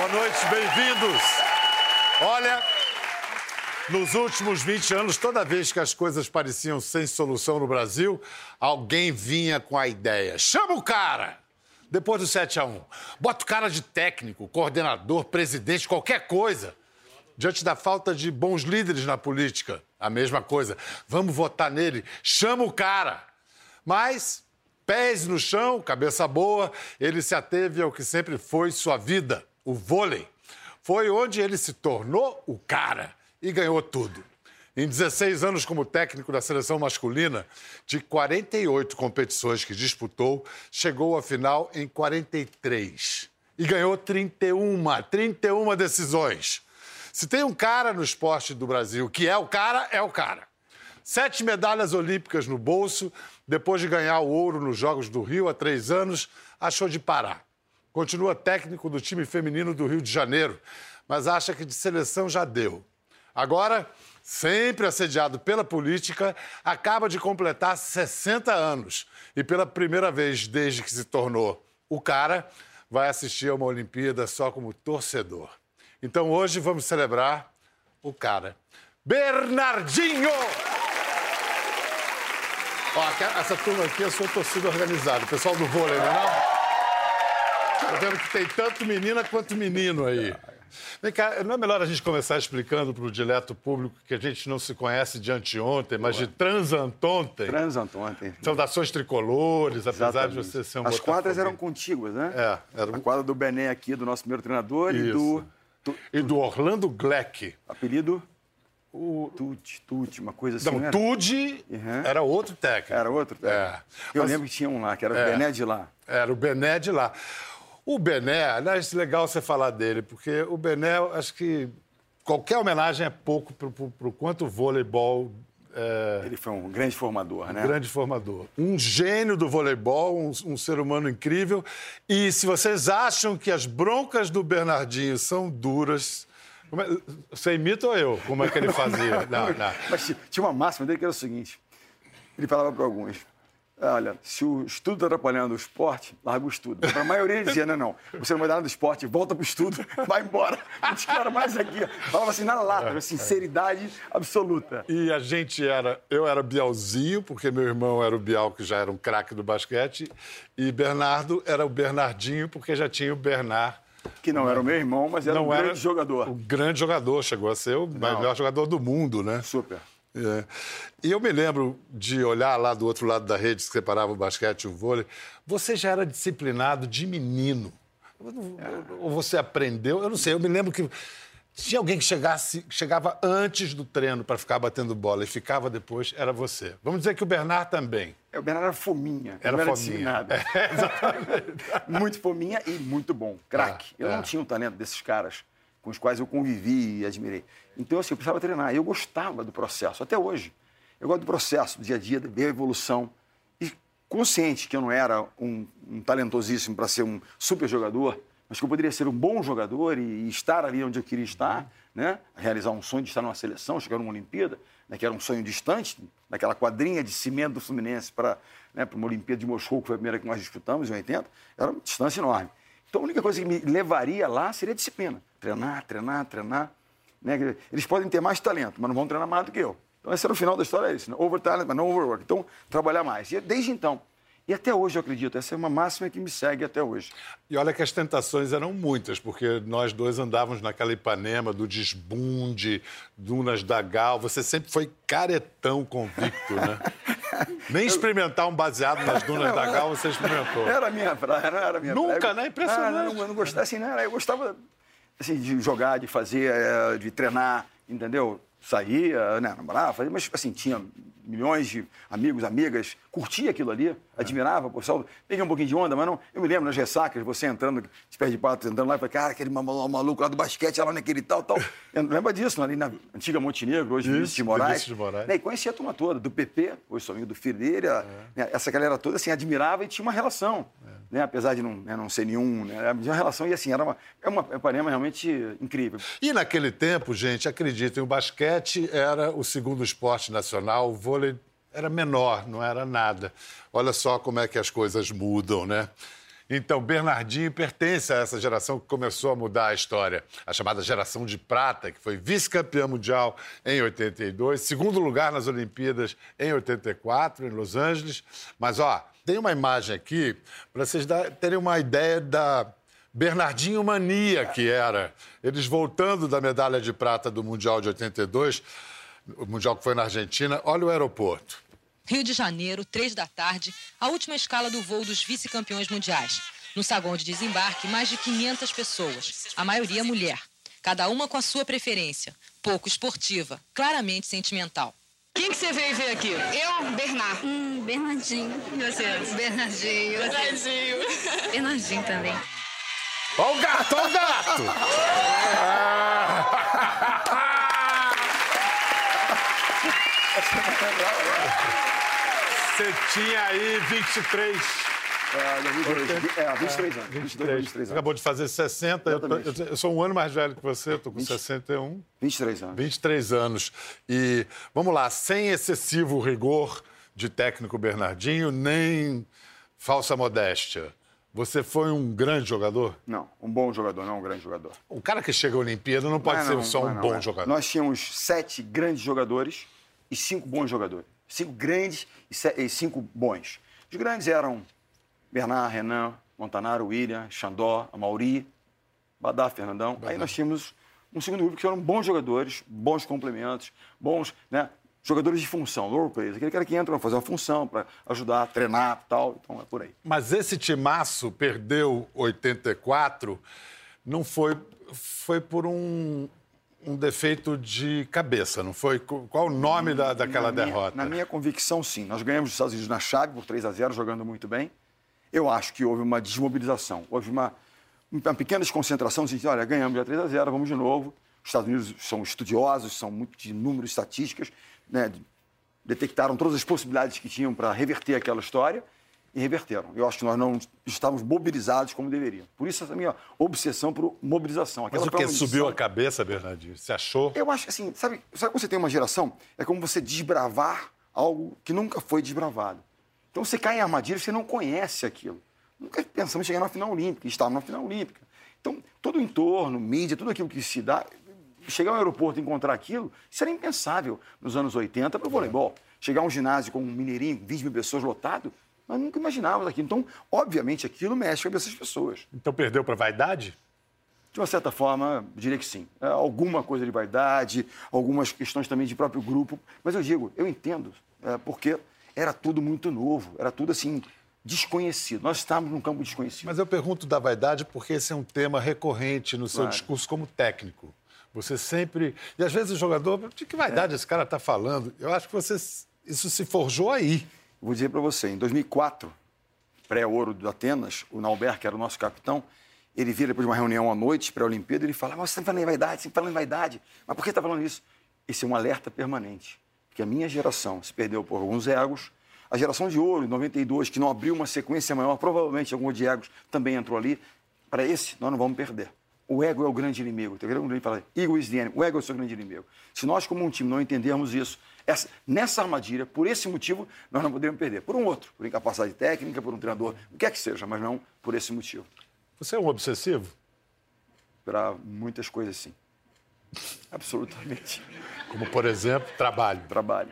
Boa noite, bem-vindos. Olha, nos últimos 20 anos, toda vez que as coisas pareciam sem solução no Brasil, alguém vinha com a ideia: chama o cara! Depois do 7 a 1 Bota o cara de técnico, coordenador, presidente, qualquer coisa. Diante da falta de bons líderes na política, a mesma coisa. Vamos votar nele, chama o cara. Mas, pés no chão, cabeça boa, ele se ateve ao que sempre foi sua vida, o vôlei. Foi onde ele se tornou o cara e ganhou tudo. Em 16 anos como técnico da seleção masculina, de 48 competições que disputou, chegou à final em 43 e ganhou 31, 31 decisões. Se tem um cara no esporte do Brasil que é o cara, é o cara. Sete medalhas olímpicas no bolso, depois de ganhar o ouro nos Jogos do Rio há três anos, achou de parar. Continua técnico do time feminino do Rio de Janeiro, mas acha que de seleção já deu. Agora, sempre assediado pela política, acaba de completar 60 anos e, pela primeira vez desde que se tornou o cara, vai assistir a uma Olimpíada só como torcedor. Então hoje vamos celebrar o cara. Bernardinho! Ó, essa turma aqui é sua torcida organizada, pessoal do vôlei, não é? Não? Tô vendo que tem tanto menina quanto menino aí. Vem cá, não é melhor a gente começar explicando para o dileto público que a gente não se conhece de anteontem, mas de transantontem? Transantontem. Saudações tricolores, apesar Exatamente. de você ser um As botafoguense. quadras eram contíguas, né? É, era A quadra do Bené aqui, do nosso primeiro treinador, e do... tu- E do Orlando Gleck. apelido? O... Tuti, Tuti, uma coisa assim, Não, não era? Tude Uhum. era outro técnico. Era outro? É. Eu Mas- lembro que tinha um lá, que era É. o Bené de lá. Era o Bené de lá. O Bené, aliás, legal você falar dele, porque o Bené, acho que qualquer homenagem é pouco para o quanto o voleibol é Ele foi um grande formador, né? um grande formador. Um gênio do voleibol, um, um ser humano incrível. E se vocês acham que as broncas do Bernardinho são duras. é- Você imita ou eu? Como é que ele fazia? Não, não. Mas ti- tinha uma máxima dele que era o seguinte: ele falava para alguns. Olha, se o estudo está atrapalhando o esporte, larga o estudo. Para a maioria dizia, não, não, você não vai dar nada do esporte, volta para o estudo, vai embora. Os caras mais aqui, falava assim na lata, com sinceridade absoluta. E a gente era. Eu era Bialzinho, porque meu irmão era o Bial, que já era um craque do basquete. E Bernardo era o Bernardinho, porque já tinha o Bernard. Que não era o meu irmão, mas era um grande jogador. O grande jogador, chegou a ser o melhor jogador do mundo, né? Super. É. E eu me lembro de olhar lá do outro lado da rede, que separava o basquete e o vôlei. Você já era disciplinado de menino. Ou você aprendeu? Eu não sei. Eu me lembro que tinha alguém que chegasse, chegava antes do treino para ficar batendo bola e ficava depois, era você. Vamos dizer que o Bernard também. É, O Bernardo era fominha. Era não era fominha. disciplinado. muito fominha e muito bom. Craque. É, eu é. não tinha o talento desses caras com os quais eu convivi e admirei. Então, assim, eu precisava treinar. E eu gostava do processo, até hoje. Eu gosto do processo, do dia a dia, de ver a evolução. E consciente que eu não era um, um talentosíssimo para ser um super jogador, mas que eu poderia ser um bom jogador e, e estar ali onde eu queria estar, né? realizar um sonho de estar numa seleção, chegar numa Olimpíada, né? que era um sonho distante, naquela quadrinha de cimento do Fluminense para né, uma Olimpíada de Moscou, que foi a primeira que nós disputamos em 80, era uma distância enorme. Então a única coisa que me levaria lá seria disciplina. Treinar, treinar, treinar. Né? Eles podem ter mais talento, mas não vão treinar mais do que eu. Então esse era o final da história, é isso. Né? Over talent, mas não overwork. Então, trabalhar mais. E desde então. E até hoje eu acredito, essa é uma máxima que me segue até hoje. E olha que as tentações eram muitas, porque nós dois andávamos naquela Ipanema do desbunde, Dunas da Gal. Você sempre foi caretão convicto, né? Nem experimentar um baseado nas Dunas da Gal você experimentou. Era a minha praia, não era a minha Nunca, praia. né? Impressionante. Ah, não, eu não gostava assim, não era. Eu gostava assim, de jogar, de fazer, eh, de treinar, entendeu? Saía, né, namorava, fazia, mas assim, tinha milhões de amigos, amigas, curtia aquilo ali, admirava, pô, só peguei um pouquinho de onda, mas não. Eu me lembro nas ressacas, você entrando, de pé de pato, entrando lá e falei, cara, aquele ma- ma- maluco lá do basquete, lá naquele tal, tal. Eu lembro disso, ali na antiga Montenegro, hoje Vinícius de Moraes. Vinícius de Moraes. Né, E conhecia a turma toda, do PP, hoje sou amigo do filho dele, a- né, essa galera toda, assim, admirava e tinha uma relação, né, apesar de não, né, não ser nenhum, né, tinha uma relação e, assim, era uma, é uma Ipanema realmente incrível. E naquele tempo, gente, acreditem, o basquete era o segundo esporte nacional, o vôlei era menor, não era nada. Olha só como é que as coisas mudam, né? Então, Bernardinho pertence a essa geração que começou a mudar a história. A chamada geração de prata, que foi vice-campeã mundial em 82, segundo lugar nas Olimpíadas em 84, em Los Angeles. Mas, ó, tem uma imagem aqui para vocês terem uma ideia da Bernardinho Mania que era. Eles voltando da medalha de prata do Mundial de 82, o Mundial que foi na Argentina. Olha o aeroporto. Rio de Janeiro, três da tarde, a última escala do voo dos vice-campeões mundiais. No saguão de desembarque, mais de 500 pessoas, a maioria mulher. Cada uma com a sua preferência. Pouco esportiva, claramente sentimental. Quem que você veio ver aqui? Eu, Bernard. Hum, Bernardinho. E você? Bernardinho. Bernardinho. Bernardinho também. Ó o gato, ó o gato! Você tinha aí 23. É, 23, é, 23 anos. 22, 23 anos. Acabou de fazer 60. Eu, tô, eu, sou um ano mais velho que você, estou com 20, 61. 23 anos. 23 anos. E vamos lá, sem excessivo rigor de técnico Bernardinho, nem falsa modéstia. Você foi um grande jogador? Não, um bom jogador, não um grande jogador. O cara que chega à Olimpíada não pode não, ser não, só um não, bom é. jogador. Nós tínhamos sete grandes jogadores e cinco bons jogadores. Cinco grandes e cinco bons. Os grandes eram Bernard, Renan, Montanaro, William, Xandó, Amauri, Badá, Fernandão. Badá. Aí nós tínhamos um segundo grupo que eram bons jogadores, bons complementos, bons né, jogadores de função, role players. Aquele cara que entra para fazer uma função, para ajudar, treinar tal. Então é por aí. Mas esse timaço perdeu 84, não foi, foi por um, um defeito de cabeça, não foi? Qual o nome da, daquela na derrota? Minha, na minha convicção, sim. Nós ganhamos os Estados Unidos na chave por 3 a 0 jogando muito bem. Eu acho que houve uma desmobilização, houve uma, uma pequena desconcentração, assim, olha, ganhamos já 3 a 0 vamos de novo. Os Estados Unidos são estudiosos, são muito de números, estatísticas, né? detectaram todas as possibilidades que tinham para reverter aquela história e reverteram. Eu acho que nós não estávamos mobilizados como deveriam. Por isso essa minha obsessão por mobilização. Aquela Mas o que subiu a cabeça, Bernardinho? Você achou? Eu acho que assim, sabe, sabe quando você tem uma geração? É como você desbravar algo que nunca foi desbravado. Então você cai em armadilha, você não conhece aquilo. Nunca pensamos em chegar na final olímpica, estar na final olímpica. Então, todo o entorno, mídia, tudo aquilo que se dá, chegar ao aeroporto e encontrar aquilo, isso era impensável nos anos 80 para o voleibol. Chegar a um ginásio com um mineirinho, 20 mil pessoas lotado, nós nunca imaginávamos aquilo. Então, obviamente, aquilo mexe com a cabeça das pessoas. Então, perdeu para vaidade? De uma certa forma, diria que sim. É, alguma coisa de vaidade, algumas questões também de próprio grupo. Mas eu digo, eu entendo, é, porque era tudo muito novo, era tudo assim, desconhecido. Nós estávamos num campo desconhecido. Mas eu pergunto da vaidade porque esse é um tema recorrente no seu claro. discurso como técnico. Você sempre. E às vezes o jogador, de que vaidade é. esse cara está falando? Eu acho que você... isso se forjou aí. Vou dizer para você, em 2004, pré-ouro do Atenas, o Nauber, que era o nosso capitão, ele vira depois de uma reunião à noite, pré-Olimpíada, ele fala: Mas você está falando em vaidade, você está falando em vaidade. Mas por que está falando isso? Esse é um alerta permanente. Porque a minha geração se perdeu por alguns egos. A geração de ouro, em 92, que não abriu uma sequência maior, provavelmente algum de egos também entrou ali. Para esse, nós não vamos perder. O ego é o grande inimigo. Tem um grande fala, ego is the enemy. O ego é o seu grande inimigo. Se nós, como um time, não entendermos isso, essa, nessa armadilha, por esse motivo, nós não podemos perder. Por um outro, por incapacidade técnica, por um treinador, o que é que seja, mas não por esse motivo. Você é um obsessivo? Para muitas coisas, sim. Absolutamente. Como, por exemplo, trabalho. Trabalho.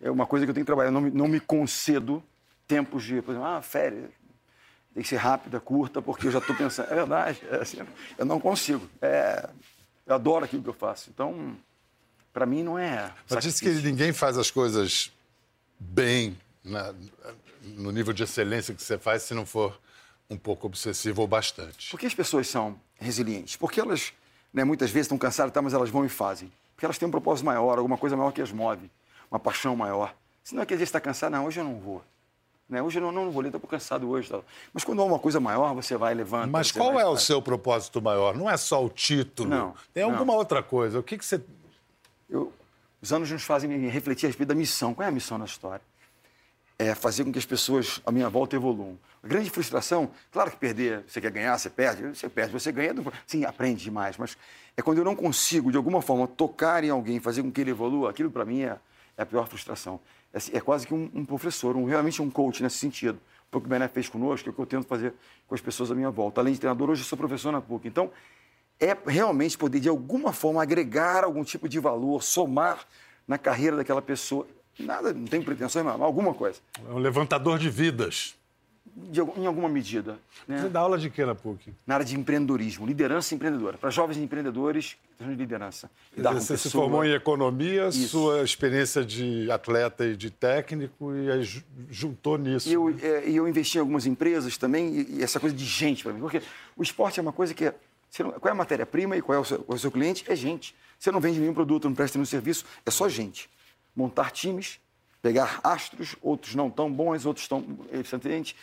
É uma coisa que eu tenho que trabalhar. Eu não me, não me concedo tempos de, por exemplo, ah, férias tem que ser rápida, curta, porque eu já estou pensando. É verdade, é assim, eu não consigo. É, eu adoro aquilo que eu faço. Então, para mim, não é. Mas disse que ninguém faz as coisas bem, na, no nível de excelência que você faz, se não for um pouco obsessivo ou bastante. Por que as pessoas são resilientes? Porque elas, né, muitas vezes, estão cansadas, tá, mas elas vão e fazem. Porque elas têm um propósito maior, alguma coisa maior que as move, uma paixão maior. Se não é que às vezes está cansado, não, hoje eu não vou. Né? Hoje eu não, não vou ler, estou cansado hoje. Mas quando há uma coisa maior, você vai levando. Mas qual é o seu propósito maior? Não é só o título. Não. Tem alguma não. outra coisa? O que, que você. Eu, os anos nos fazem refletir a respeito da missão. Qual é a missão na história? É fazer com que as pessoas à minha volta evoluam. A grande frustração, claro que perder, você quer ganhar, você perde, você perde, você ganha, sim, aprende demais, mas é quando eu não consigo, de alguma forma, tocar em alguém, fazer com que ele evolua, aquilo para mim é, é a pior frustração. É, é quase que um, um, professor, um, realmente um coach nesse sentido. foi o que o Bené fez conosco, é o que eu tento fazer com as pessoas à minha volta. Além de treinador, hoje eu sou professor na PUC. Então, é realmente poder, de alguma forma, agregar algum tipo de valor, somar na carreira daquela pessoa. Nada, não tem pretensões, mas alguma coisa. É um levantador de vidas. De, em alguma medida. Né? Você dá aula de quê na PUC? Na área de empreendedorismo, liderança empreendedora. Para jovens empreendedores, de liderança. Você se formou em economia, Isso. sua experiência de atleta e de técnico, e aí juntou nisso. E eu, é, eu investi em algumas empresas também, e, essa coisa de gente para mim. Porque o esporte é uma coisa que é não, qual é a matéria-prima e qual é o, seu, qual é o seu cliente? É gente. Você não vende nenhum produto, não presta nenhum serviço, é só gente. Montar times, pegar astros, outros não tão bons, outros tão excelentes,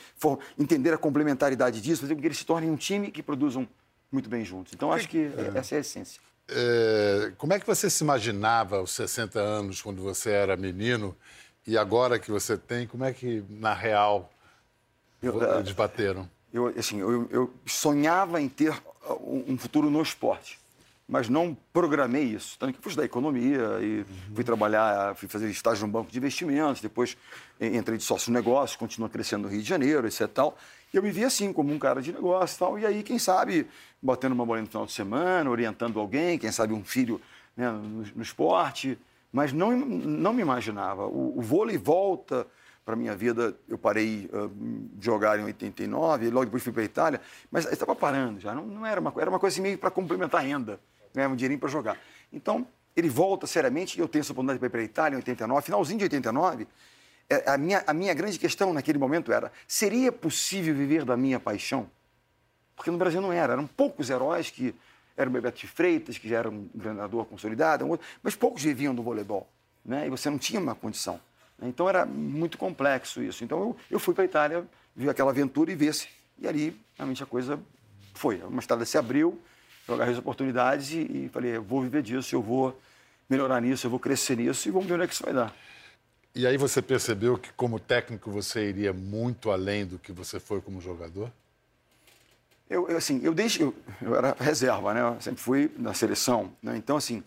entender a complementaridade disso, fazer com que eles se tornem um time que produzam muito bem juntos. Então, acho que é. essa é a essência. É, como é que você se imaginava aos 60 anos, quando você era menino, e agora que você tem, como é que, na real, eu, eles bateram? Eu, assim, eu, eu sonhava em ter um futuro no esporte. Mas não programei isso. Tanto que fui estudar economia e fui trabalhar, fui fazer estágio no banco de investimentos, depois entrei de sócio negócio, continua crescendo no Rio de Janeiro, etc. Tal. E eu me via assim, como um cara de negócio e tal. E aí, quem sabe, batendo uma bolinha no final de semana, orientando alguém, quem sabe um filho né, no, no, esporte. Mas não, não me imaginava. O, o vôlei volta para minha vida. Eu parei uh, de jogar em 89, logo depois fui para a Itália, mas estava parando já. Não, não, era uma era uma coisa assim meio para complementar a renda, ganhar um dinheirinho para jogar. Então, ele volta seriamente eu tenho essa oportunidade para ir para a Itália em 89, finalzinho de 89. É, a minha, a minha grande questão naquele momento era: seria possível viver da minha paixão? Porque no Brasil não era. Eram poucos heróis que eram o Bebeto de Freitas, que já era um treinador consolidado, mas poucos viviam do voleibol. Né? E você não tinha uma condição. Então era muito complexo isso. Então eu, eu fui para a Itália, vi aquela aventura e vi se. E ali, realmente, a coisa foi. Uma estrada se abriu, eu agarrei as oportunidades e, e falei, eu vou viver disso, eu vou melhorar nisso, eu vou crescer nisso e vamos ver onde é que isso vai dar. E aí você percebeu que como técnico você iria muito além do que você foi como jogador? Eu, eu assim, eu desde eu, eu, era reserva, né? Eu sempre fui na seleção, né? Então assim,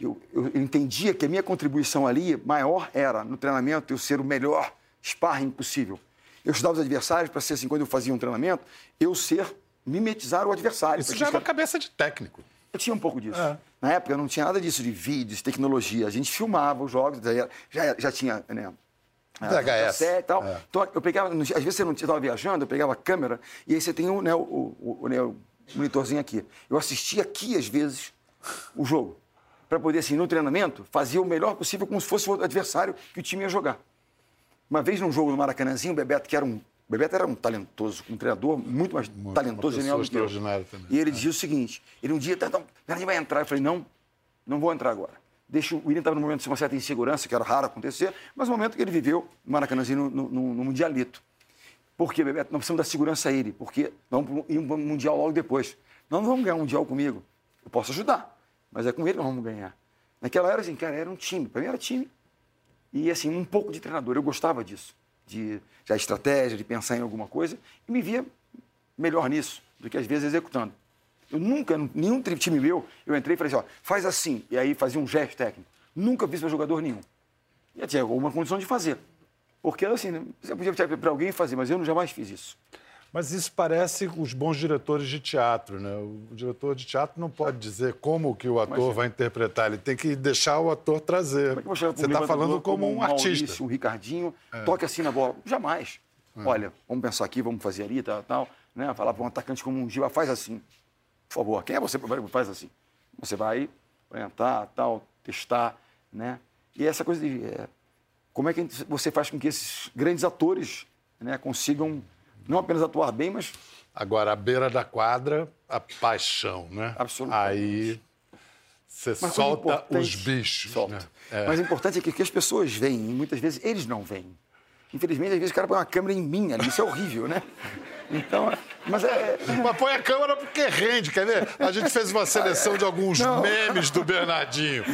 eu, eu, entendia que a minha contribuição ali maior era, no treinamento, eu ser o melhor sparring possível. Eu estudava os adversários para ser assim, quando eu fazia um treinamento, eu ser, mimetizar o adversário. Isso já era cabeça de técnico. Eu tinha um pouco disso. É. Na época, eu não tinha nada disso de vídeos, tecnologia. A gente filmava os jogos, já, já tinha, né? VHS. E tal. É. Então, eu pegava, às vezes você não estava viajando, eu pegava a câmera e aí você tem né, o, o, o, né, o monitorzinho aqui. Eu assistia aqui, às vezes, o jogo para poder, assim, no treinamento, fazer o melhor possível como se fosse o adversário que o time ia jogar. Uma vez num jogo no Maracanãzinho, o Bebeto, que era um. O Bebeto era um talentoso, um treinador muito mais muito, talentoso e genial do que eu. Também. E ele dizia o seguinte: ele um dia, então, tá, Bernardinho vai entrar. Eu falei, não, não vou entrar agora. Deixa, o William estava num momento de uma certa insegurança, que era raro acontecer, mas no momento que ele viveu no Maracanãzinho, no, no, no Mundialito. Por quê, Bebeto? Nós precisamos dar segurança a ele, porque vamos ir um Mundial logo depois. Nós não vamos ganhar um Mundial comigo. Eu posso ajudar mas é com ele que nós vamos ganhar. Naquela era, assim, cara, era um time. Para mim era time. E, assim, um pouco de treinador. Eu gostava disso. De já estratégia, de pensar em alguma coisa. E me via melhor nisso do que, às vezes, executando. Eu nunca, nenhum time meu, eu entrei e falei assim, ó, faz assim. E aí fazia um gesto técnico. Nunca fiz para jogador nenhum. E tinha alguma condição de fazer. Porque, assim, você podia pedir para alguém fazer, mas eu jamais fiz isso. Mas isso parece os bons diretores de teatro, né? O diretor de teatro não pode dizer como que o ator Mas, vai interpretar, ele tem que deixar o ator trazer. Como é você está falando como, um, um artista. Maurício, um Ricardinho, é. toque assim na bola. Jamais. É. Olha, vamos pensar aqui, vamos fazer ali, tal, tal. Né? Falar para um atacante como um Giba, faz assim. Por favor, quem é você? Faz assim. Você vai orientar, tal, testar, né? E essa coisa de... É, como é que você faz com que esses grandes atores né, consigam não apenas atuar bem, mas. Agora, à beira da quadra, a paixão, né? Absolutamente. Aí você mas solta os bichos. Solta. Né? É. Mas o importante é que, que as pessoas veem, e muitas vezes eles não veem. Infelizmente, às vezes o cara põe uma câmera em mim ali, isso é horrível, né? Então, mas é. Mas põe a câmera porque rende, quer ver? A gente fez uma seleção de alguns não. memes do Bernardinho.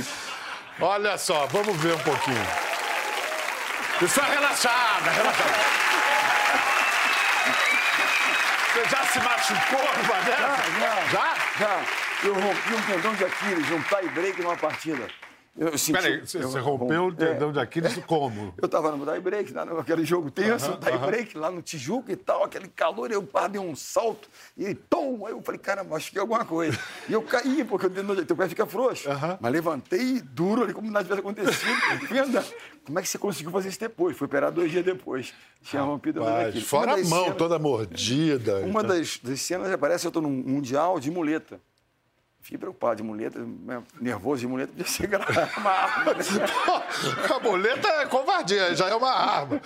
Olha só, vamos ver um pouquinho. Pessoal, relaxada, relaxada. Você já se machucou, Vanessa? Já, já. Já? Eu rompi um tendão de Aquiles, um tie break numa partida. Eu senti- Peraí, você, eu- você rompeu o é. tendão de Aquiles como? Eu tava no tie break, lá naquele jogo tenso, Aham, tie aham. break lá no Tijuca e tal, aquele calor, eu pá, dei um salto e pum, aí eu falei, caramba, acho que é alguma coisa. E eu caí, porque o dedo- teu pé fica frouxo. Aham. Mas levantei duro ali, como nada tivesse acontecido, andando. Como é que você conseguiu fazer isso depois? Foi operar dois dias depois. Tinha rompido a Rapaz, fora a mão cenas- toda mordida. Uma então. das, das cenas aparece, eu tô num mundial de muleta. Fiquei preocupado de muleta, né, nervoso de muleta, podia ser uma arma. né? A boleta é covardia, já é uma arma.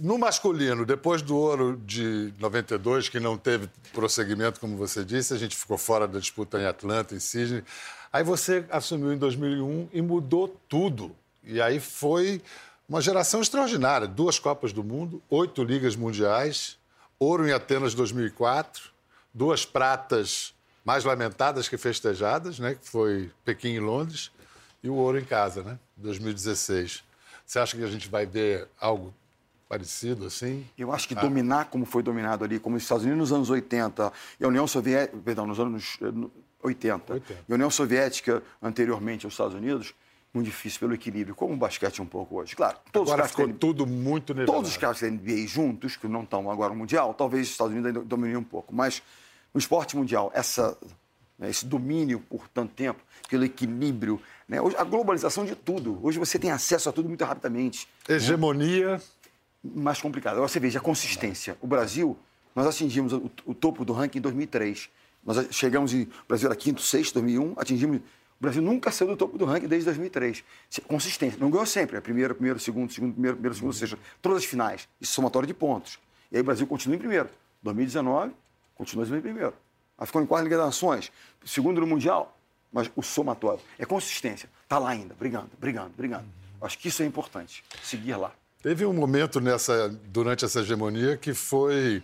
No masculino, depois do ouro de 92, que não teve prosseguimento, como você disse, a gente ficou fora da disputa em Atlanta, em Sydney. Aí você assumiu em 2001 e mudou tudo. E aí foi uma geração extraordinária. Duas Copas do Mundo, oito Ligas Mundiais, ouro em Atenas 2004, duas pratas mais lamentadas que festejadas, né? que foi Pequim e Londres, e o ouro em casa, né? 2016. Você acha que a gente vai ver algo parecido assim? Eu acho que dominar como foi dominado ali, como os Estados Unidos nos anos 80 e a União Soviética, perdão, nos anos eh, no- 80, 80. e a União Soviética anteriormente aos Estados Unidos, muito difícil pelo equilíbrio, como o basquete um pouco hoje. Claro, todos Agora os ficou têm- tudo muito nivelado. Todos os caras da NBA juntos, que não estão agora no Mundial, talvez os Estados Unidos ainda dominem um pouco. Mas no esporte mundial, essa, né, esse domínio por tanto tempo, pelo equilíbrio, né, hoje, a globalização de tudo. Hoje você tem acesso a tudo muito rapidamente. Hegemonia. Mais complicado. Agora você veja a consistência. O Brasil, nós atingimos o, o topo do ranking em 2003. Nós chegamos em. O Brasil era quinto, sexto, 2001, atingimos. O Brasil nunca saiu do topo do ranking desde 2003. Se- Consistência. Não ganhou sempre. É primeiro, primeiro, segundo, segundo, primeiro, primeiro, segundo, ou seja, todas as finais. Isso somatório de pontos. E aí o Brasil continua em primeiro. 2019, continua em primeiro. Aí ficou em quarto Liga das Nações. Segundo no Mundial. Mas o somatório. É consistência. Está lá ainda, brigando, brigando, brigando. Acho que isso é importante. Seguir lá. Teve um momento nessa, durante essa hegemonia que foi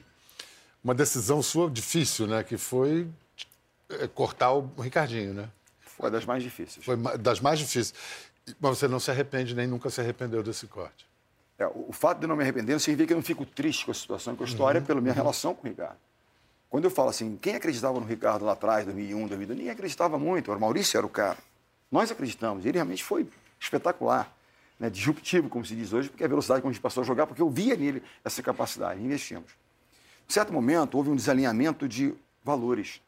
uma decisão sua difícil, né? Que foi eh, cortar o Ricardinho, né? Foi das mais difíceis. Foi das mais difíceis. Mas você não se arrepende, nem nunca se arrependeu desse corte. É, o fato de não me arrepender não significa que eu não fico triste com a situação, com a história, pela minha relação com o Ricardo. Quando eu falo assim, quem acreditava no Ricardo lá atrás, 2001, 2002, ninguém acreditava muito. O Maurício era o cara. Nós acreditamos. Ele realmente foi espetacular, né? disruptivo, como se diz hoje, porque a velocidade como a gente passou a jogar, porque eu via nele essa capacidade, investimos. Em certo momento, houve um desalinhamento de valores.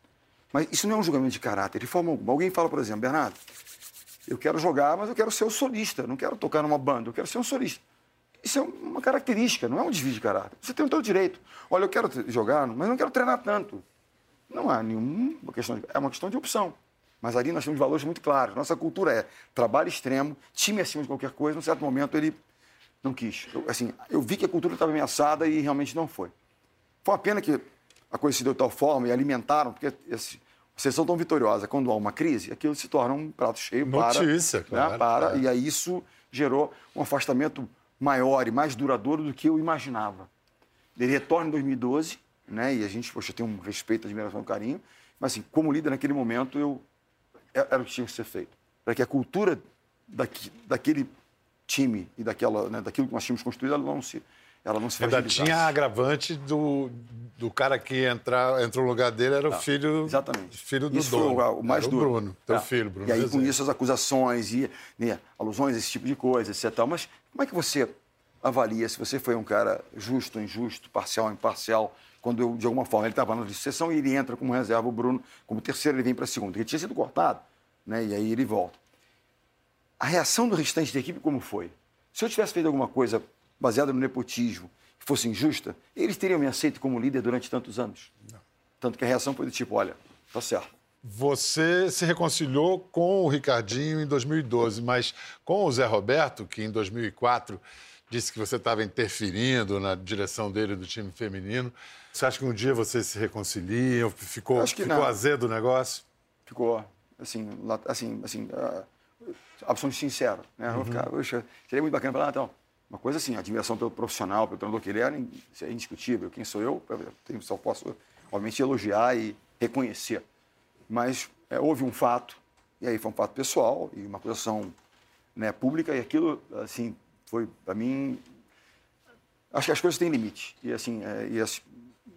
Mas isso não é um julgamento de caráter, de forma alguma. Alguém fala, por exemplo, Bernardo, eu quero jogar, mas eu quero ser o solista, não quero tocar numa banda, eu quero ser um solista. Isso é uma característica, não é um desvio de caráter. Você tem o seu direito. Olha, eu quero jogar, mas não quero treinar tanto. Não há nenhuma questão, de, é uma questão de opção. Mas ali nós temos valores muito claros. Nossa cultura é trabalho extremo, time acima de qualquer coisa. Num certo momento ele não quis. Eu, assim, eu vi que a cultura estava ameaçada e realmente não foi. Foi uma pena que a coisa se deu de tal forma e alimentaram, porque esse, vocês são tão vitoriosa. Quando há uma crise, aquilo se torna um prato cheio para. Notícia, né, claro, para é. E aí isso gerou um afastamento maior e mais duradouro do que eu imaginava. Ele retorna em 2012, né? E a gente, poxa, tem um respeito, admiração, carinho. Mas, assim, como líder naquele momento, eu é- era o que tinha que ser feito. Para que a cultura daqui, daquele time e daquela, né, daquilo que nós tínhamos construído, ela não se, ela não se Ainda tinha agravante do, do cara que entrar, entrou no lugar dele, era o filho, Exatamente. filho do Isso dono. foi o, o mais era duro. O Bruno, teu É. filho, Bruno. E aí, com isso, as acusações e né, alusões, esse tipo de coisa, etc. Mas como é que você avalia se você foi um cara justo, injusto, parcial, imparcial? Quando, eu, de alguma forma, ele estava na sessão e ele entra como reserva, o Bruno, como terceiro, ele vem para a segunda. Ele tinha sido cortado, né? E aí ele volta. A reação do restante da equipe como foi? Se eu tivesse feito alguma coisa baseada no nepotismo, que fosse injusta, eles teriam me aceito como líder durante tantos anos. Tanto que a reação foi do tipo, olha, tá certo. Você se reconciliou com o Ricardinho em 2012, mas com o Zé Roberto, que em 2004 disse que você estava interferindo na direção dele do time feminino. Você acha que um dia vocês se reconciliam? Ficou, Acho que ficou não. azedo o negócio? ficou assim, assim, assim, uh, absolutamente sincero, né? Eu vou ficar, poxa, seria muito bacana falar, ah, então, uma coisa assim, admiração pelo profissional, pelo treinador que ele é, isso é indiscutível. Quem sou eu? Eu só posso, obviamente, elogiar e reconhecer. Mas é, houve um fato, e aí foi um fato pessoal e uma acusação né, pública, e aquilo, assim, foi, para mim, acho que as coisas têm limite. E, assim, é, e as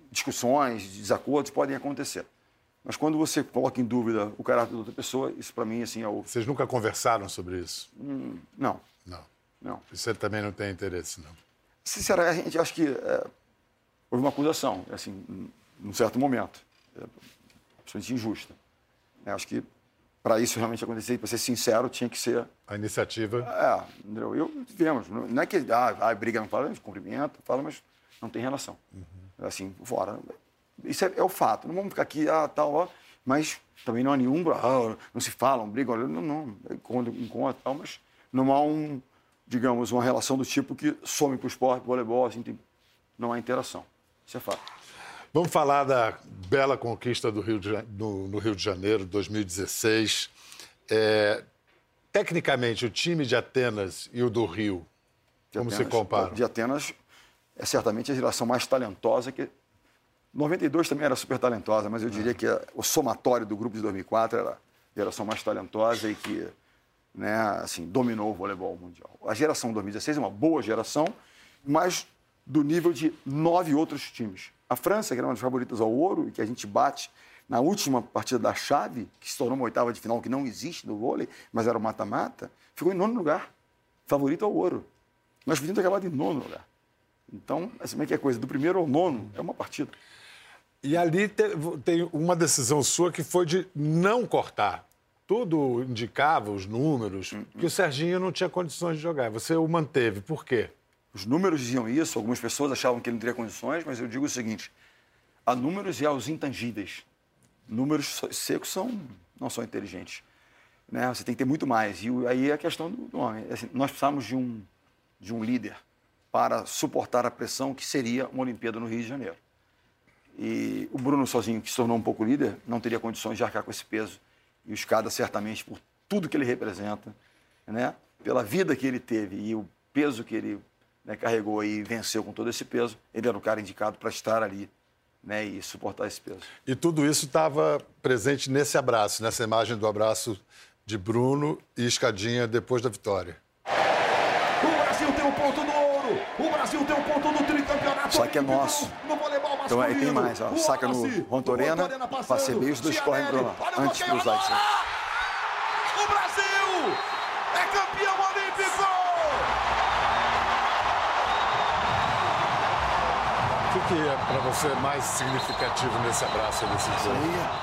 discussões, desacordos podem acontecer. Mas quando você coloca em dúvida o caráter da outra pessoa, isso para mim assim é o Vocês nunca conversaram sobre isso? não, Não. não. Você também não tem interesse, não. Sinceramente, acho que é, houve uma acusação, assim, num certo momento, é, absolutamente injusta. É, acho que para isso realmente acontecer, para ser sincero, tinha que ser A iniciativa. É, entendeu? Eu tivemos. Não é que ah, ah, briga não fala, cumprimenta, fala, mas não tem relação. Assim, fora. Isso é, é o fato. Não vamos ficar aqui, ah, tal, ó, mas também não há nenhum. Ah, não se falam, brigam, não, não. Encontro, encontro, tal, mas não há um, digamos, uma relação do tipo que some para o esporte, voleibol, assim, tem- não há interação. Isso é fato. Vamos falar da bela conquista do Rio de no, no Rio de Janeiro, 2016. É, tecnicamente, o time de Atenas e o do Rio, De como se Atenas- comparam? De Atenas é certamente a geração mais talentosa que. 92 também era super talentosa, mas eu diria que o somatório do grupo de 2004 era a geração mais talentosa e que né, assim, dominou o voleibol mundial. A geração de 2016 é uma boa geração, mas do nível de nove outros times. A França, que era uma das favoritas ao ouro e que a gente bate na última partida da chave, que se tornou uma oitava de final que não existe no vôlei, mas era o mata-mata, ficou em nono lugar, favorito ao ouro. Nós podíamos ter acabado em nono lugar. Então, assim, como é que é a coisa? Do primeiro ao nono é uma partida. E ali te- tem uma decisão sua que foi de não cortar. Tudo indicava, os números, que o Serginho não tinha condições de jogar. Você o manteve. Por quê? Os números diziam isso, algumas pessoas achavam que ele não teria condições, mas eu digo o seguinte: há números e há os intangíveis. Números secos são, não são inteligentes. Né? Você tem que ter muito mais. E aí é a questão do homem. Assim, nós precisamos de um, de um líder para suportar a pressão que seria uma Olimpíada no Rio de Janeiro. E o Bruno sozinho, que se tornou um pouco líder, não teria condições de arcar com esse peso. E o Escada, certamente, por tudo que ele representa, né? pela vida que ele teve e o peso que ele né, carregou e venceu com todo esse peso, ele era o cara indicado para estar ali né, e suportar esse peso. E tudo isso estava presente nesse abraço, nessa imagem do abraço de Bruno e Escadinha depois da vitória. O Brasil tem um ponto do ouro. O Brasil tem um ponto do tricampeonato. Só que é nosso. No voleibol Então aí tem mais, ó. O Saca no Rontorena, o Rontorena passando. passei os dois correm pra lá, antes bloqueio dos que, é para você mais significativo nesse abraço nesse jogo?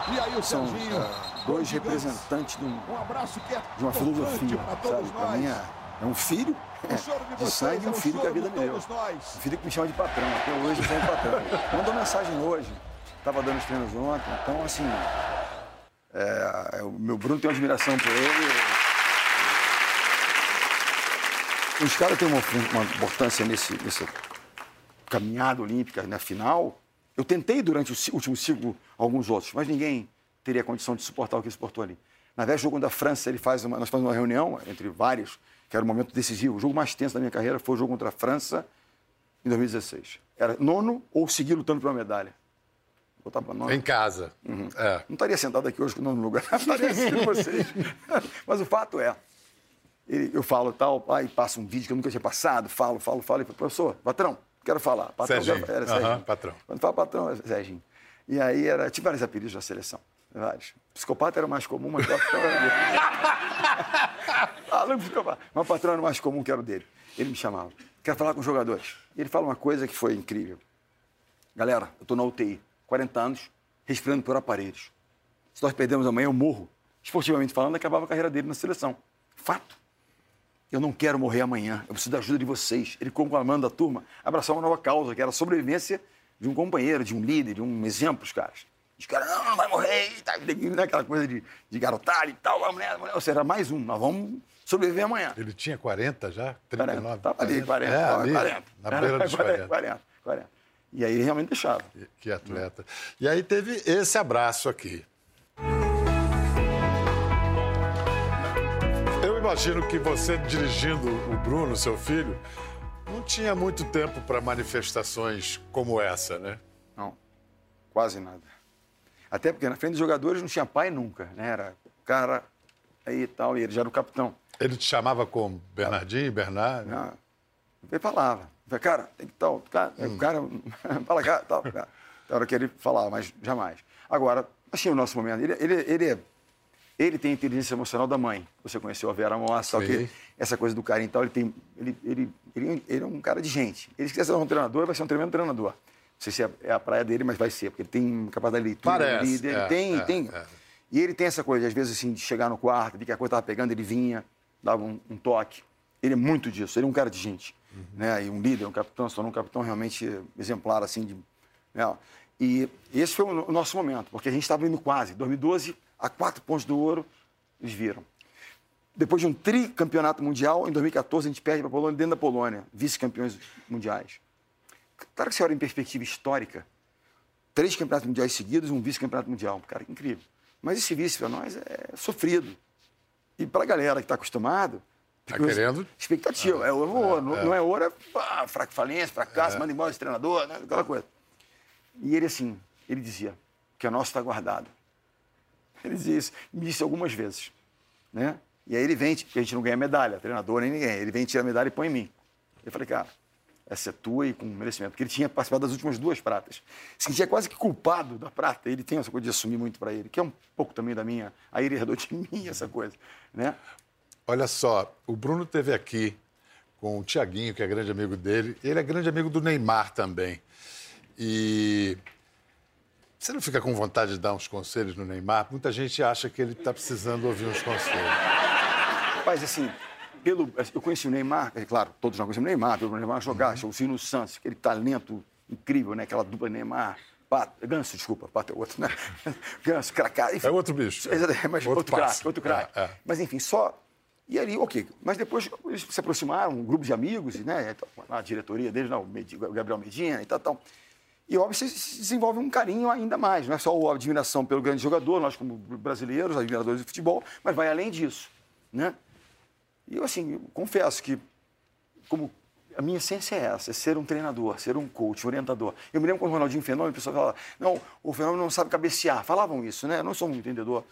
Aí E aí o são Serginho. ah, dois gigantes. representantes de, um- Um abraço que é de uma filosofia, para sabe? mim é, é um filho O choro de de sangue e é um filho que a vida me deu. Um filho que me chama de patrão, até hoje de patrão. Mandou mensagem hoje, estava dando os treinos ontem, então assim, é, é, o meu Bruno tem uma admiração por ele. Os caras têm uma, uma importância nesse, nessa caminhada olímpica na final. Eu tentei durante o último ciclo alguns outros, mas ninguém teria condição de suportar o que ele suportou ali. Na verdade, o jogo contra a França, ele faz uma, nós fazemos uma reunião entre vários, que era um momento decisivo. O jogo mais tenso da minha carreira foi o jogo contra a França em 2016. Era nono ou seguir lutando pela medalha. Botar pra nono. Em casa. É. Não estaria sentado aqui hoje com o nono lugar, estaria assistindo vocês. Mas o fato é, ele- eu falo tal, aí passa um vídeo que eu nunca tinha passado, falo, falo, falo, e falo, professor, patrão, quero falar. Patrão, Serginho. quero- era Serginho. patrão. Quando fala patrão, é Serginho. E aí era, tinha vários apelidos da seleção, vários. Psicopata era o mais comum, mas patrão era dele. Alan psicopata. Mas patrão era o mais comum, que era o dele. Ele me chamava, quero falar com os jogadores. E ele fala uma coisa que foi incrível. Galera, eu estou na UTI, 40 anos, respirando por aparelhos. Se nós perdemos amanhã, eu morro. Esportivamente falando, acabava a carreira dele na seleção. Fato. Eu não quero morrer amanhã. Eu preciso da ajuda de vocês. Ele conclamando a turma, abraçar uma nova causa, que era a sobrevivência de um companheiro, de um líder, de um exemplo, os caras. Os caras, não, não vai morrer, né, aquela coisa de, de e tal, vamos nessa, vamos nessa. Ou seja, era mais um, nós vamos sobreviver amanhã. Ele tinha 40 já? 40. 39? Tava ali, 40. É, ali, 40. na beira dos 40. 40, 40. E aí ele realmente deixava. Que atleta. E aí teve esse abraço aqui. Imagino que você dirigindo o Bruno, seu filho, não tinha muito tempo para manifestações como essa, né? Não, quase nada. Até porque na frente dos jogadores não tinha pai nunca, né? Era o cara aí e tal, e ele já era o capitão. Ele te chamava como Bernardinho, Bernard? né? Não. Ele falava. Falei, cara, tem que tal, cara, o cara, fala, cara, tal, cara. Na hora que ele falava, mas jamais. Agora, assim, o nosso momento. Ele, ele, ele, é- ele tem a inteligência emocional da mãe. Você conheceu a Vera Mossa, tal, que essa coisa do carinho e tal, ele tem. Ele, ele, ele, ele é um cara de gente. Ele se quiser ser um treinador, vai ser um tremendo treinador. Não sei se é, é a praia dele, mas vai ser, porque ele tem capacidade de leitura, Parece, de líder, ele é, tem, é, tem. é. E ele tem essa coisa, às vezes, assim, de chegar no quarto, de que a coisa estava pegando, ele vinha, dava um, um toque. Ele é muito disso, ele é um cara de gente. Uhum. Né? E um líder, um capitão, se tornou um capitão realmente exemplar, assim, de. né? E esse foi o, o nosso momento, porque a gente estava indo quase. 2012, a quatro pontos do ouro, eles viram. Depois de um tricampeonato mundial, em 2014 a gente perde para a Polônia, dentro da Polônia, vice-campeões mundiais. Claro que você olha em perspectiva histórica, três campeonatos mundiais seguidos, um vice-campeonato mundial. Cara, que incrível. Mas esse vice para nós é sofrido. E para a galera que está acostumado. Tá fica querendo? Expectativa. é ouro, ouro. Não, não é ouro, é pá, fraco falência, fracasso, manda embora esse treinador, né? aquela coisa. E ele, assim, ele dizia que o nosso está guardado. Ele dizia isso, me disse algumas vezes. Né? E aí ele vem, a gente não ganha medalha, treinador nem ninguém. Ele vem, tira a medalha e põe em mim. Eu falei, cara, essa é tua e com merecimento. Porque ele tinha participado das últimas duas pratas. Se sentia quase que culpado da prata. Ele tem essa coisa de assumir muito para ele, que é um pouco também da minha. Aí ele herdou de mim essa coisa. Né? Olha só, o Bruno teve aqui com o Tiaguinho, que é grande amigo dele. Ele é grande amigo do Neymar também. E você não fica com vontade de dar uns conselhos no Neymar? Muita gente acha que ele está precisando ouvir uns conselhos. Rapaz, assim, pelo, eu conheci o Neymar, é claro, todos nós conhecemos o Neymar, pelo Neymar jogar, uhum. o Silvio Santos, aquele talento incrível, né? Aquela dupla Neymar. Pato, Ganso, desculpa, Pato é outro, né? Ganso, Cracá. É outro bicho. É, mas outro, outro craque, outro craque. É, é. Mas enfim, só. E ali, ok. Mas depois eles se aproximaram, um grupo de amigos, né? A diretoria deles, não, o Gabriel Medina e tal, tal. E, óbvio, se desenvolve um carinho ainda mais. Não é só a admiração pelo grande jogador, nós como brasileiros, admiradores de futebol, mas vai além disso, né? E eu, assim, eu confesso que, como a minha essência é essa, é ser um treinador, ser um coach, orientador. Eu me lembro quando o Ronaldinho Fenômeno, a pessoa falava, não, o Fenômeno não sabe cabecear. Falavam isso, né? Eu não sou um entendedor.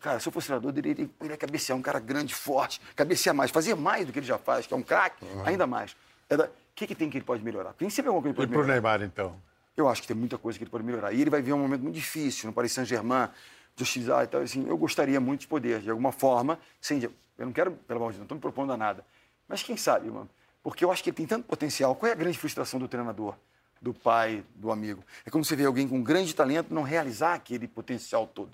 Cara, se eu fosse treinador, eu iria, iria cabecear, um cara grande, forte, cabecear mais, fazer mais do que ele já faz, que é um craque, uhum. ainda mais. É da... O que, que tem que ele pode melhorar? Tem sempre alguma coisa que ele pode e melhorar. E pro Neymar, então? Eu acho que tem muita coisa que ele pode melhorar. E ele vai ver um momento muito difícil no Paris Saint-Germain, de hostilizar e tal. Assim, eu gostaria muito de poder, de alguma forma, sem. Eu não quero, pelo amor de Deus, não estou me propondo a nada. Mas quem sabe, mano? Porque eu acho que ele tem tanto potencial. Qual é a grande frustração do treinador, do pai, do amigo? É quando você vê alguém com grande talento não realizar aquele potencial todo.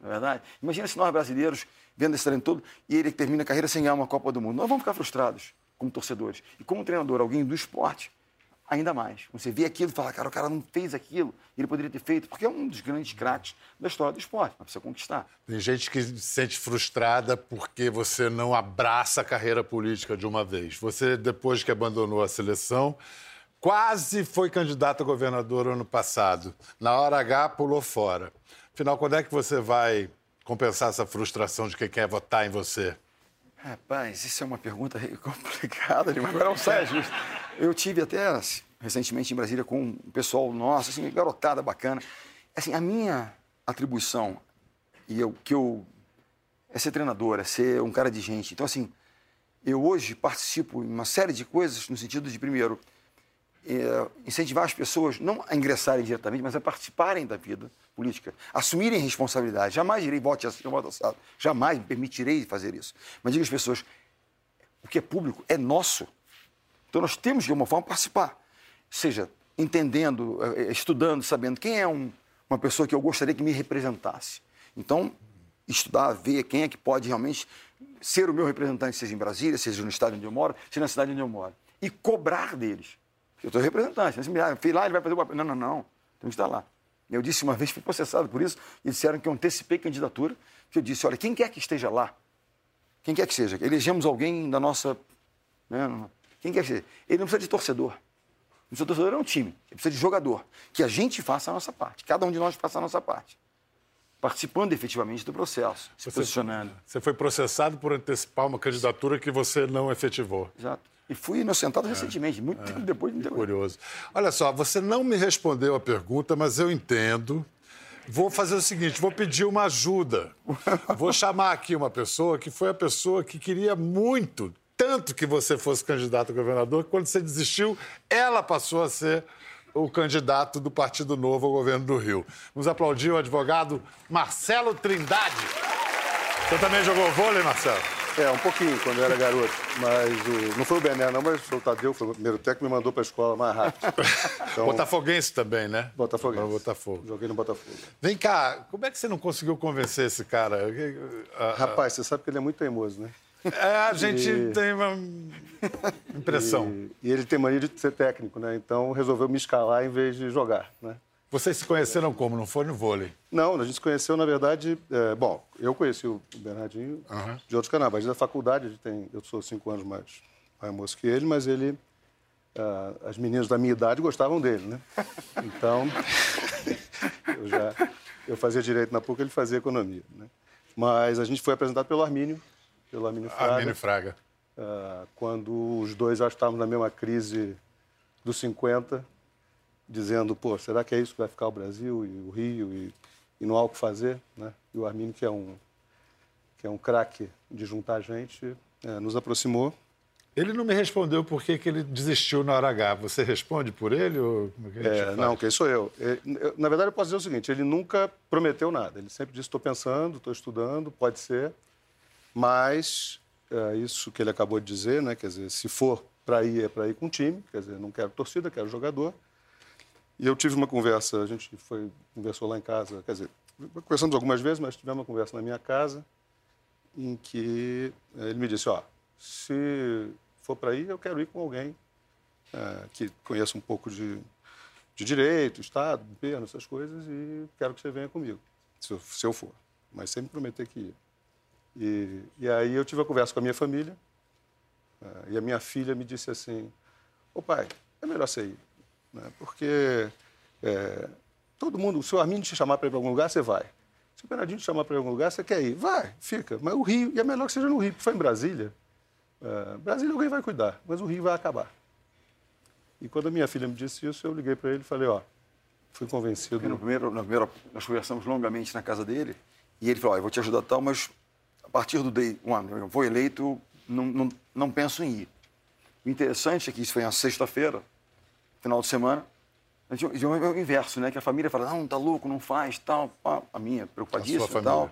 Não é verdade? Imagina se nós brasileiros, vendo esse talento todo, e ele termina a carreira sem ganhar uma Copa do Mundo. Nós vamos ficar frustrados como torcedores. E como treinador, alguém do esporte, ainda mais. Você vê aquilo e fala, cara, o cara não fez aquilo, ele poderia ter feito, porque é um dos grandes craques da história do esporte, mas precisa conquistar. Tem gente que se sente frustrada porque você não abraça a carreira política de uma vez. Você, depois que abandonou a seleção, quase foi candidato a governador ano passado. Na hora H, pulou fora. Afinal, quando é que você vai compensar essa frustração de quem quer votar em você? Rapaz, isso é uma pergunta complicada, mas agora não sai justo. Eu tive até assim, recentemente em Brasília com um pessoal nosso, assim, garotada bacana. Assim, a minha atribuição e eu que eu é ser treinador, é ser um cara de gente. Então assim, eu hoje participo em uma série de coisas no sentido de primeiro é, incentivar as pessoas não a ingressarem diretamente, mas a participarem da vida política, assumirem responsabilidade. Jamais direi vote assim, voto assado. Jamais me permitirei fazer isso. Mas diga às pessoas, o que é público é nosso. Então nós temos de alguma forma participar. Seja entendendo, estudando, sabendo quem é um, uma pessoa que eu gostaria que me representasse. Então, estudar, ver quem é que pode realmente ser o meu representante, seja em Brasília, seja no estado onde eu moro, seja na cidade onde eu moro. E cobrar deles. Eu sou representante. Mas, ah, fui lá, ele vai fazer o papel. Não, não, não. Tem que estar lá. Eu disse uma vez, fui processado por isso, e disseram que eu antecipei candidatura, que eu disse, olha, quem quer que esteja lá, quem quer que seja, elegemos alguém da nossa... Né, quem quer que seja, ele não precisa de torcedor. O seu torcedor é um time, ele precisa de jogador. Que a gente faça a nossa parte, cada um de nós faça a nossa parte. Participando efetivamente do processo, se Você- posicionando. Você foi processado por antecipar uma candidatura que você não efetivou. Exato. E fui inocentado recentemente, muito tempo depois. Muito tempo. Curioso. Olha só, você não me respondeu a pergunta, mas eu entendo. Vou fazer o seguinte, vou pedir uma ajuda. Vou chamar aqui uma pessoa que foi a pessoa que queria muito, tanto que você fosse candidato a governador, que quando você desistiu, ela passou a ser o candidato do Partido Novo ao governo do Rio. Vamos aplaudir o advogado Marcelo Trindade. Você também jogou vôlei, Marcelo? É, um pouquinho, quando eu era garoto. Mas o... não foi o Bené, não, mas o Tadeu, foi o primeiro técnico me mandou para a escola mais rápido. Então... Botafoguense também, né? Botafoguense. Botafogo. Joguei no Botafogo. Vem cá, como é que você não conseguiu convencer esse cara? Rapaz, você sabe que ele é muito teimoso, né? É, a gente e... tem uma impressão. E... e, ele tem mania de ser técnico, né? Então resolveu me escalar em vez de jogar, né? Vocês se conheceram como? Não foi no vôlei? Não, a gente se conheceu, na verdade... É, bom, eu conheci o Bernardinho uhum. de outros canais, mas da faculdade, tem, eu sou cinco anos mais, mais moço que ele, mas ele... Uh, as meninas da minha idade gostavam dele, né? Então, eu já... Eu fazia direito na PUC, ele fazia economia, né? Mas a gente foi apresentado pelo Armínio, pelo Armínio Fraga. Armínio Fraga. Uh, quando os dois já estavam na mesma crise dos 50, dizendo, pô, será que é isso que vai ficar o Brasil e o Rio e, e não há o que fazer? Né? E o Armínio, que é um, que é um craque de juntar gente, é, nos aproximou. Ele não me respondeu por que, ele desistiu na hora H. Você responde por ele? Ou... É, não, quem sou eu? Ele, na verdade, eu posso dizer o seguinte: ele nunca prometeu nada. Ele sempre disse: estou pensando, estou estudando, pode ser. Mas é isso que ele acabou de dizer, né? Quer dizer, se for para ir, é para ir com o time. Quer dizer, não quero torcida, quero jogador. E eu tive uma conversa, a gente foi, conversou lá em casa, quer dizer, conversamos algumas vezes, mas tivemos uma conversa na minha casa, em que eh, ele me disse, ó, se for para ir, eu quero ir com alguém é, que conheça um pouco de, de direito, Estado, governo, essas coisas, e quero que você venha comigo, se eu, se eu for. Mas sem me prometer que ia. E, e aí eu tive a conversa com a minha família, é, e a minha filha me disse assim, ô pai, é melhor você ir né? porque é, todo mundo, se o Arminio te chamar para ir para algum lugar, você vai. Se o Bernardinho te chamar para ir algum lugar, você quer ir. Vai, fica. Mas o Rio, e é melhor que seja no Rio, porque foi em Brasília. É, Brasília alguém vai cuidar, mas o Rio vai acabar. E quando a minha filha me disse isso, eu liguei para ele e falei, ó, fui convencido. No primeiro, no primeiro, nós conversamos longamente na casa dele, e ele falou, ó, eu vou te ajudar tal, mas a partir do day one, eu vou eleito, não, não, não penso em ir. O interessante é que isso foi na sexta-feira, final de semana. A gente, é o inverso, né? Que a família fala, não, tá louco, não faz, tal. A minha, preocupadíssima e tal.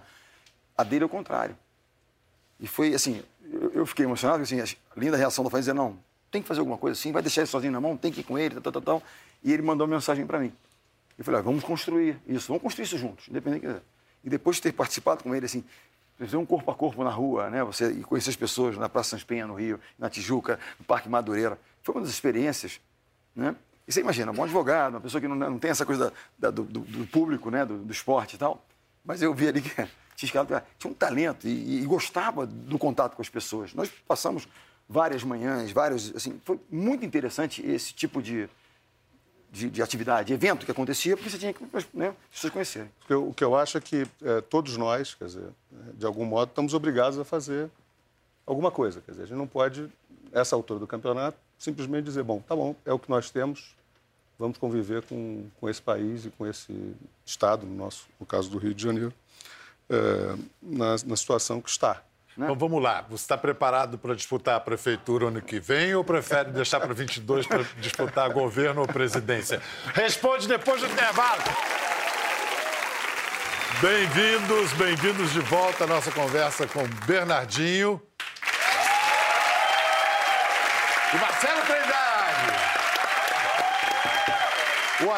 A dele é o contrário. E foi assim, eu, fiquei emocionado, assim, a linda reação da família dizer, não, tem que fazer alguma coisa assim, vai deixar ele sozinho na mão, tem que ir com ele, tal, tal, tal. E ele mandou uma mensagem para mim. Eu falei, ah, vamos construir isso, vamos construir isso juntos, independente. E depois de ter participado com ele, assim, fazer um corpo a corpo na rua, né? Você e conhecer as pessoas na Praça Sans Penha, no Rio, na Tijuca, no Parque Madureira. Foi uma das experiências né? E você imagina, um bom advogado, uma pessoa que não, não tem essa coisa da, da, do, do, público, né? Do, do, esporte e tal. Mas eu vi ali que tinha, tinha um talento e, e, gostava do contato com as pessoas. Nós passamos várias manhãs, vários. Assim, foi muito interessante esse tipo de, de, de, atividade, evento que acontecia, porque você tinha que né, as pessoas conhecerem. O que eu acho é que é, todos nós, quer dizer, de algum modo, estamos obrigados a fazer alguma coisa. Quer dizer, a gente não pode, essa altura do campeonato, simplesmente dizer, bom, tá bom, é o que nós temos, vamos conviver com, com esse país e com esse Estado, no, nosso, no caso do Rio de Janeiro, é, na, na situação que está. Né? Então vamos lá. Você está preparado para disputar a prefeitura ano que vem ou prefere deixar para 22 para disputar governo ou presidência? Responde depois do intervalo. Bem-vindos, bem-vindos de volta à nossa conversa com Bernardinho.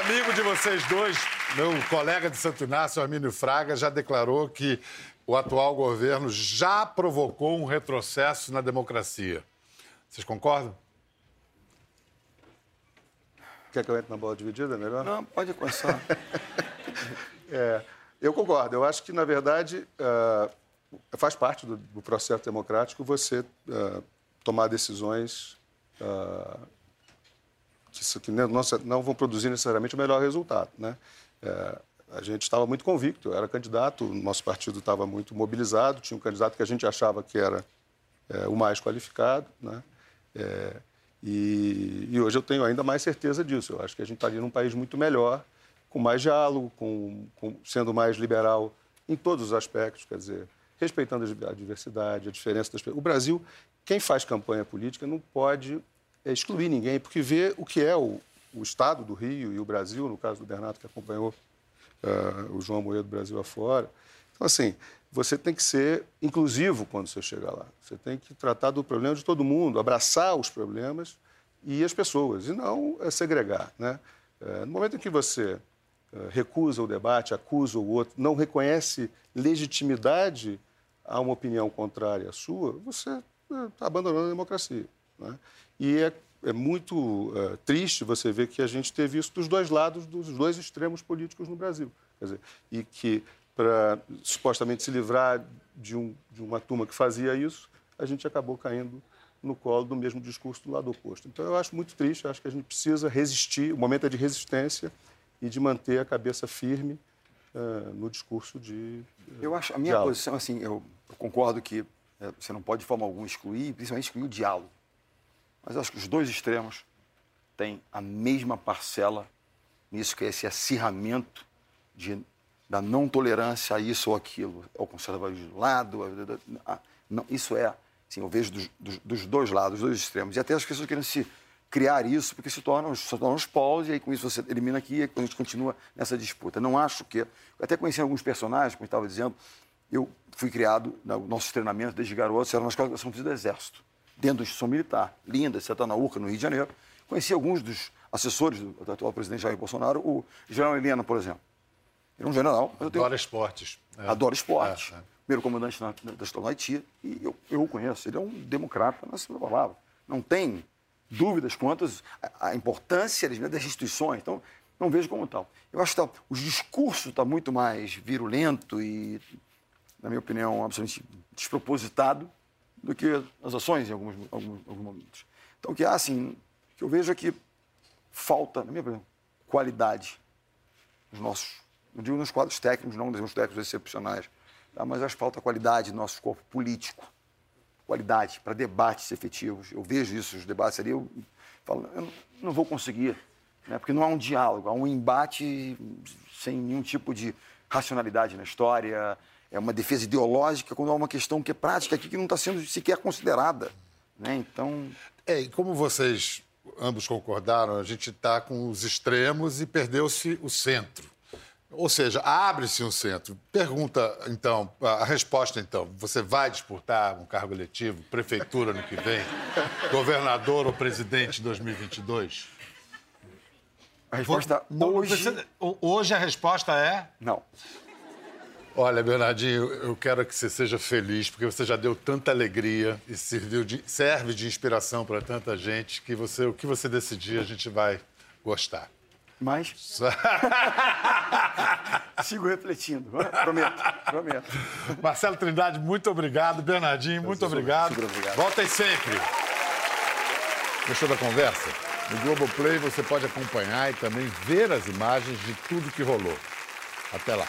Amigo de vocês dois, meu colega de Santo Inácio, Armínio Fraga, já declarou que o atual governo já provocou um retrocesso na democracia. Vocês concordam? Quer que eu entre na bola dividida, melhor? Não, pode começar. é, eu concordo. Eu acho que, na verdade, uh, faz parte do, do, processo democrático você uh, tomar decisões uh, que, que não, não, vão produzir necessariamente o melhor resultado. Né? É, a gente estava muito convicto, eu era candidato, o nosso partido estava muito mobilizado, tinha um candidato que a gente achava que era é, o mais qualificado. Né? É, e, e, hoje eu tenho ainda mais certeza disso. Eu acho que a gente estaria num país muito melhor, com mais diálogo, com, com, sendo mais liberal em todos os aspectos, quer dizer, respeitando a diversidade, a diferença das pessoas. O Brasil quem faz campanha política não pode é, excluir ninguém, porque vê o que é o, o Estado do Rio e o Brasil, no caso do Bernardo, que acompanhou uh, o João Moedo Brasil afora. Então, assim, você tem que ser inclusivo quando você chegar lá. Você tem que tratar do problema de todo mundo, abraçar os problemas e as pessoas, e não é, segregar. Né? É, no momento em que você é, recusa o debate, acusa o outro, não reconhece legitimidade a uma opinião contrária à sua, você está abandonando a democracia. Né? E é, é muito é, triste você ver que a gente teve isso dos dois lados, dos dois extremos políticos no Brasil. Dizer, e que para supostamente se livrar de, um, de uma turma que fazia isso, a gente acabou caindo no colo do mesmo discurso do lado oposto. Então, eu acho muito triste, acho que a gente precisa resistir, o momento é de resistência e de manter a cabeça firme uh, no discurso de. Uh, eu acho, a minha posição, assim, eu, eu concordo que uh, você não pode de forma alguma excluir, principalmente excluir o diálogo. Mas acho que os dois extremos têm a mesma parcela nisso, que é esse acirramento de da não tolerância a isso ou aquilo, ao conservadorismo de lado, a, não, isso é, assim, eu vejo dos, dos, dos, dois lados, dos dois extremos, e até as pessoas querendo se criar isso, porque se tornam, se tornam os polos, e aí com isso você elimina aqui, e a gente continua nessa disputa. Não acho que, até conheci alguns personagens, como eu estava dizendo, eu fui criado, no nosso treinamento desde garoto, era na escola de do Exército, dentro da instituição militar, linda, você está na URCA, no Rio de Janeiro, conheci alguns dos assessores do, atual presidente Jair Bolsonaro, o general Helena, por exemplo, ele é um general. Mas eu tenho... Adora esportes. É. Adora esportes. É, é. Primeiro comandante na, da história do Haiti. E eu, eu o conheço. Ele é um democrata na sua palavra. Não tem dúvidas quanto à importância das instituições. Então, não vejo como tal. Eu acho que tá, o discurso está muito mais virulento e, na minha opinião, absolutamente despropositado do que as ações em alguns, alguns, alguns momentos. Então, o que há, assim, que eu vejo é que falta, na minha opinião, qualidade nos nossos não digo nos quadros técnicos, não nos técnicos excepcionais, tá? mas acho que falta qualidade no nosso corpo político. Qualidade para debates efetivos. Eu vejo isso, os debates ali, eu falo, eu não vou conseguir, né? porque não há um diálogo, há um embate sem nenhum tipo de racionalidade na história, é uma defesa ideológica quando há uma questão que é prática aqui que não está sendo sequer considerada. Né? Então. É, e como vocês ambos concordaram, a gente está com os extremos e perdeu-se o centro. Ou seja, abre-se um centro. Pergunta, então, a resposta, então. Você vai disputar um cargo eletivo, prefeitura no que vem, governador ou presidente em 2022? A resposta não, hoje... Hoje a resposta é? Não. Olha, Bernardinho, eu quero que você seja feliz, porque você já deu tanta alegria e serviu de, serve de inspiração para tanta gente que você, o que você decidir, a gente vai gostar. Mas. Sigo refletindo. Prometo, prometo. Marcelo Trindade, muito obrigado. Bernardinho, muito obrigado. obrigado. Voltem sempre. Gostou da conversa? No Globoplay você pode acompanhar e também ver as imagens de tudo que rolou. Até lá.